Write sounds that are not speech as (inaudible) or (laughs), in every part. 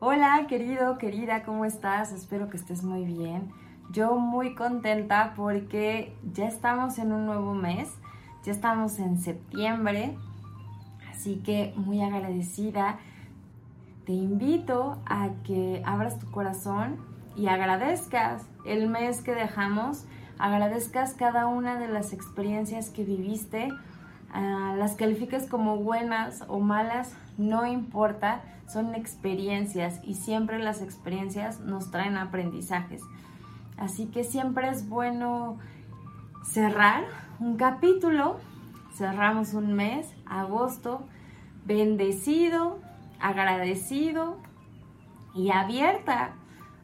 Hola querido, querida, ¿cómo estás? Espero que estés muy bien. Yo muy contenta porque ya estamos en un nuevo mes, ya estamos en septiembre, así que muy agradecida. Te invito a que abras tu corazón y agradezcas el mes que dejamos, agradezcas cada una de las experiencias que viviste, ah, las califiques como buenas o malas, no importa, son experiencias y siempre las experiencias nos traen aprendizajes. Así que siempre es bueno cerrar un capítulo, cerramos un mes, agosto, bendecido, agradecido y abierta,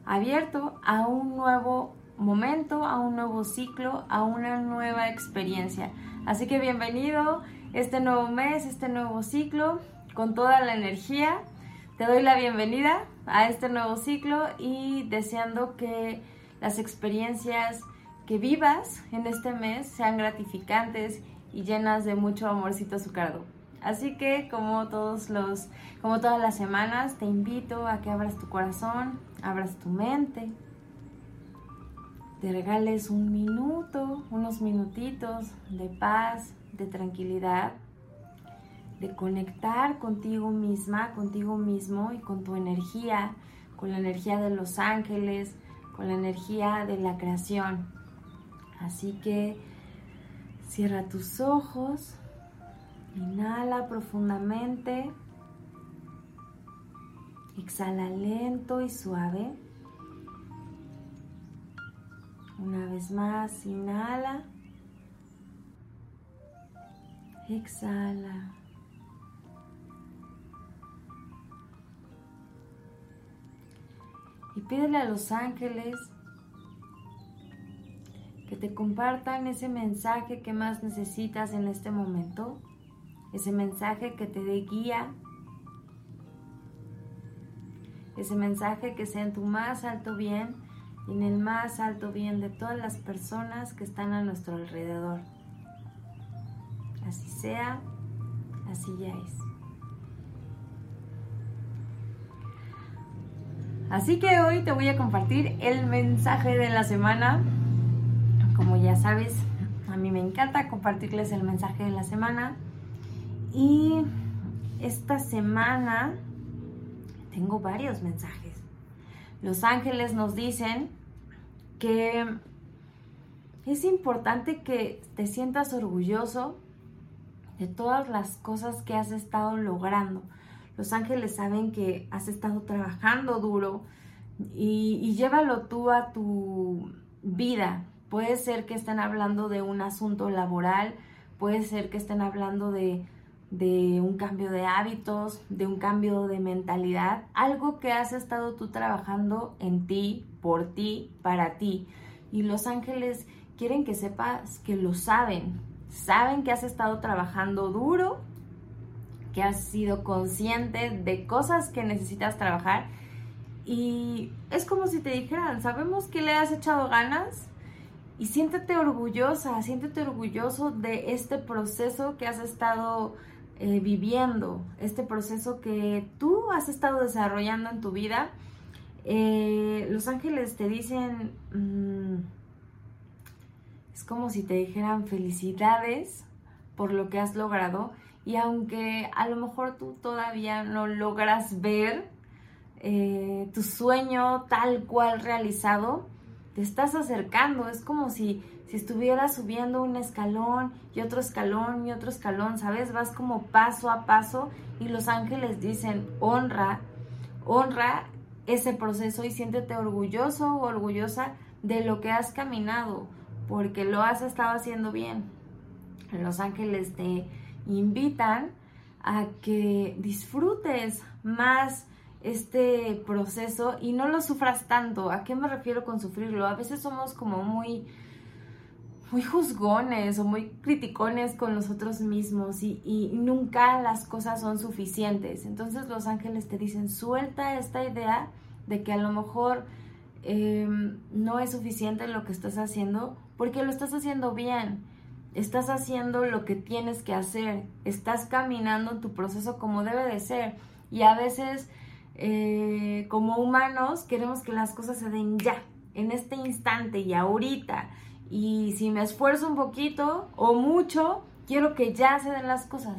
abierto a un nuevo momento, a un nuevo ciclo, a una nueva experiencia. Así que bienvenido este nuevo mes, este nuevo ciclo con toda la energía. Te doy la bienvenida a este nuevo ciclo y deseando que las experiencias que vivas en este mes sean gratificantes y llenas de mucho amorcito azucarado. Así que como todos los como todas las semanas te invito a que abras tu corazón, abras tu mente, te regales un minuto, unos minutitos de paz, de tranquilidad de conectar contigo misma, contigo mismo y con tu energía, con la energía de los ángeles, con la energía de la creación. Así que cierra tus ojos, inhala profundamente, exhala lento y suave. Una vez más, inhala, exhala. y pídele a los ángeles que te compartan ese mensaje que más necesitas en este momento, ese mensaje que te dé guía, ese mensaje que sea en tu más alto bien en el más alto bien de todas las personas que están a nuestro alrededor. Así sea, así ya es. Así que hoy te voy a compartir el mensaje de la semana. Como ya sabes, a mí me encanta compartirles el mensaje de la semana. Y esta semana tengo varios mensajes. Los ángeles nos dicen que es importante que te sientas orgulloso de todas las cosas que has estado logrando los ángeles saben que has estado trabajando duro y, llévalo tú a tu vida. Puede ser que estén hablando de un asunto laboral, puede ser que estén hablando de, de un cambio de hábitos, de un cambio de mentalidad, algo que has estado tú trabajando en ti, por ti, para ti. Y los ángeles quieren que sepas que lo saben, saben que has estado trabajando duro que has sido consciente de cosas que necesitas trabajar y es como si te dijeran, sabemos que le has echado ganas y siéntete orgullosa, siéntete orgulloso de este proceso que has estado eh, viviendo, este proceso que tú has estado desarrollando en tu vida. Eh, los ángeles te dicen, mm, es como si te dijeran felicidades por lo que has logrado y aunque a lo mejor tú todavía no logras ver eh, tu sueño tal cual realizado, te estás acercando. Es como si, si estuvieras subiendo un escalón y otro escalón y otro escalón, ¿sabes? Vas como paso a paso y los ángeles dicen, honra, honra ese proceso y siéntete orgulloso o orgullosa de lo que has caminado, porque lo has estado haciendo bien. Los ángeles te invitan a que disfrutes más este proceso y no lo sufras tanto. ¿A qué me refiero con sufrirlo? A veces somos como muy muy juzgones o muy criticones con nosotros mismos y, nunca las cosas son suficientes. Entonces los ángeles te dicen, suelta esta idea de que a lo mejor em, no es suficiente lo que estás haciendo porque lo estás haciendo bien estás haciendo lo que tienes que hacer, estás caminando tu proceso como debe de ser. Y a veces eh, como humanos queremos que las cosas se den ya, en este instante y ahorita. Y si me esfuerzo un poquito o mucho, quiero que ya se den las cosas.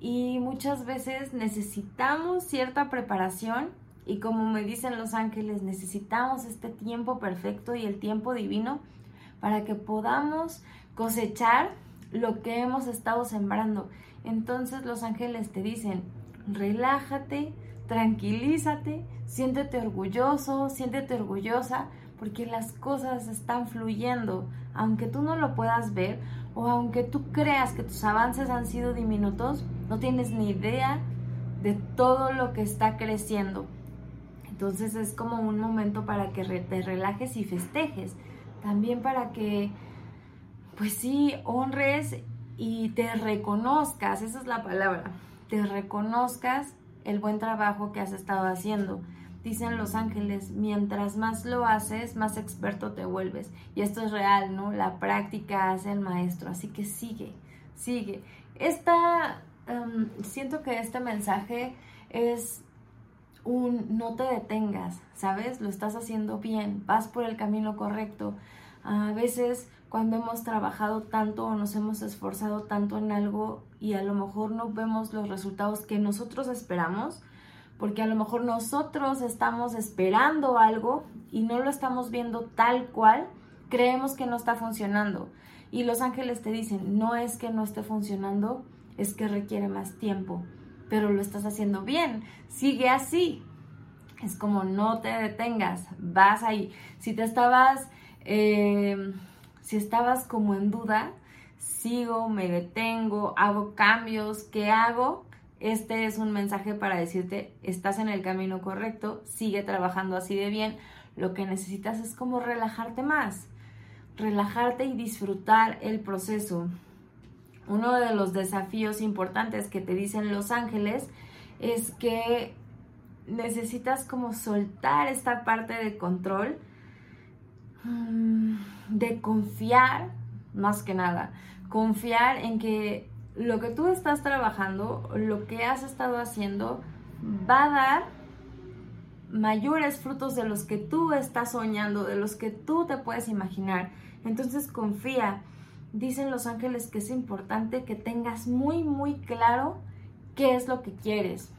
Y muchas veces necesitamos cierta preparación y como me dicen los ángeles, necesitamos este tiempo perfecto y el tiempo divino para que podamos cosechar lo que hemos estado sembrando. Entonces los ángeles te dicen, relájate, tranquilízate, siéntete orgulloso, siéntete orgullosa, porque las cosas están fluyendo, aunque tú no lo puedas ver o aunque tú creas que tus avances han sido diminutos, no tienes ni idea de todo lo que está creciendo. Entonces es como un momento para que te relajes y festejes, también para que, pues sí, honres y te reconozcas, esa es la palabra, te reconozcas el buen trabajo que has estado haciendo. Dicen los ángeles, mientras más lo haces, más experto te vuelves. Y esto es real, ¿no? La práctica hace el maestro, así que sigue, sigue. Esta, em, siento que este mensaje es un no te detengas, ¿sabes? Lo estás haciendo bien, vas por el camino correcto. A veces cuando hemos trabajado tanto o nos hemos esforzado tanto en algo y a lo mejor no vemos los resultados que nosotros esperamos, porque a lo mejor nosotros estamos esperando algo y no lo estamos viendo tal cual, creemos que no está funcionando. Y los ángeles te dicen, no es que no esté funcionando, es que requiere más tiempo, pero lo estás haciendo bien, sigue así. Es como no te detengas, vas ahí. Si te estabas, eh, si estabas como en duda, sigo, me detengo, hago cambios, ¿qué hago? Este es un mensaje para decirte, estás en el camino correcto, sigue trabajando así de bien. Lo que necesitas es como relajarte más, relajarte y disfrutar el proceso. Uno de los desafíos importantes que te dicen los ángeles es que necesitas como soltar esta parte de control, mm, de confiar más que nada, confiar en que lo que tú estás trabajando, lo que has estado haciendo, va a dar mayores frutos de los que tú estás soñando, de los que tú te puedes imaginar. Entonces confía. Dicen los ángeles que es importante que tengas muy, muy claro qué es lo que quieres.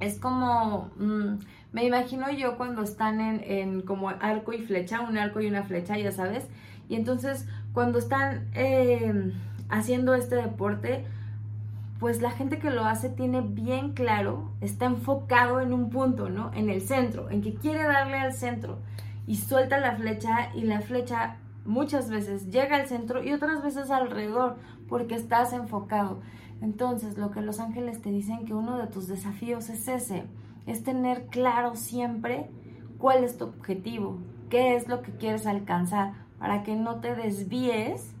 Es como, mm, me imagino yo cuando están en, en, como arco y flecha, un arco y una flecha, ya sabes. Y entonces cuando están... Eh, haciendo este deporte, pues la gente que lo hace tiene bien claro, está enfocado en un punto, ¿no? En el centro, en que quiere darle al centro y suelta la flecha y la flecha muchas veces llega al centro y otras veces alrededor porque estás enfocado. Entonces, lo que los ángeles te dicen que uno de tus desafíos es ese, es tener claro siempre cuál es tu objetivo, qué es lo que quieres alcanzar, para que no te desvíes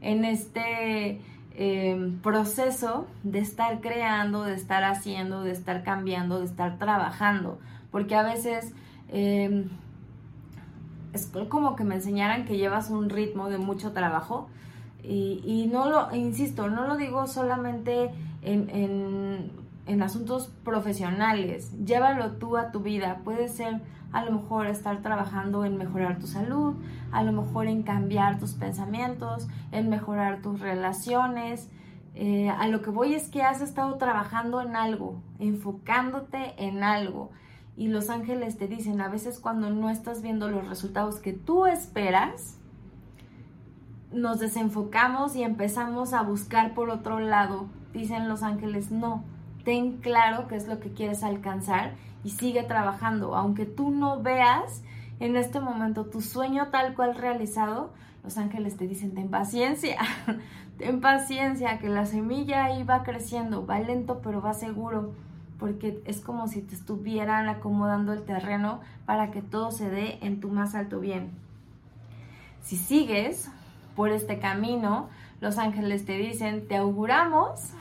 en este eh, proceso de estar creando, de estar haciendo, de estar cambiando, de estar trabajando. Porque a veces em, es como que me enseñaran que llevas un ritmo de mucho trabajo. Y, no lo, insisto, no lo digo solamente en, en asuntos profesionales. Llévalo tú a tu vida. Puede ser a lo mejor estar trabajando en mejorar tu salud, a lo mejor en cambiar tus pensamientos, en mejorar tus relaciones. Eh, a lo que voy es que has estado trabajando en algo, enfocándote en algo. Y los ángeles te dicen, a veces cuando no estás viendo los resultados que tú esperas, nos desenfocamos y empezamos a buscar por otro lado. Dicen los ángeles, no, ten claro qué es lo que quieres alcanzar y sigue trabajando. Aunque tú no veas en este momento tu sueño tal cual realizado, los ángeles te dicen, ten paciencia, (laughs) ten paciencia, que la semilla ahí va creciendo, va lento pero va seguro, porque es como si te estuvieran acomodando el terreno para que todo se dé en tu más alto bien. Si sigues por este camino, los ángeles te dicen, te auguramos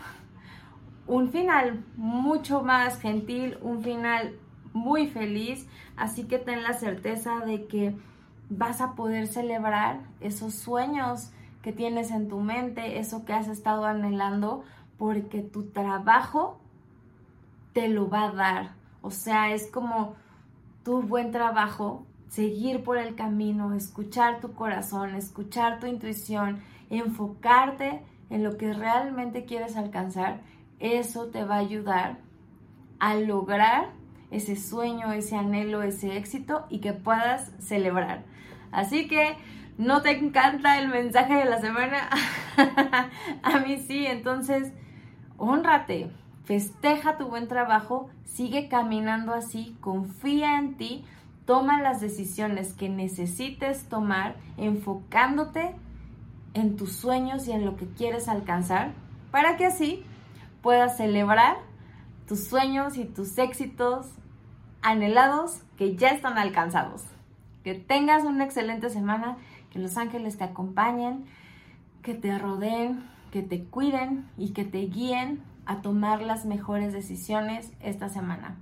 un final mucho más gentil, un final muy feliz, así que ten la certeza de que vas a poder celebrar esos sueños que tienes en tu mente, eso que has estado anhelando, porque tu trabajo te lo va a dar. O sea, es como tu buen trabajo, seguir por el camino, escuchar tu corazón, escuchar tu intuición, enfocarte en lo que realmente quieres alcanzar. Eso te va a ayudar a lograr ese sueño, ese anhelo, ese éxito y que puedas celebrar. Así que ¿No te encanta el mensaje de la semana? (laughs) a mí sí, entonces, honrate, festeja tu buen trabajo, sigue caminando así, confía en ti, toma las decisiones que necesites tomar, enfocándote en tus sueños y en lo que quieres alcanzar, para que así puedas celebrar tus sueños y tus éxitos anhelados que ya están alcanzados. Que tengas una excelente semana que los ángeles te acompañen, que te rodeen, que te cuiden y que te guíen a tomar las mejores decisiones esta semana.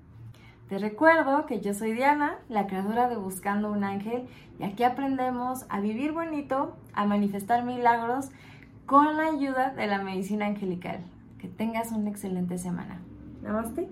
Te recuerdo que yo soy Diana, la creadora de Buscando un Ángel, y aquí aprendemos a vivir bonito, a manifestar milagros con la ayuda de la medicina angelical. Que tengas una excelente semana. Namaste.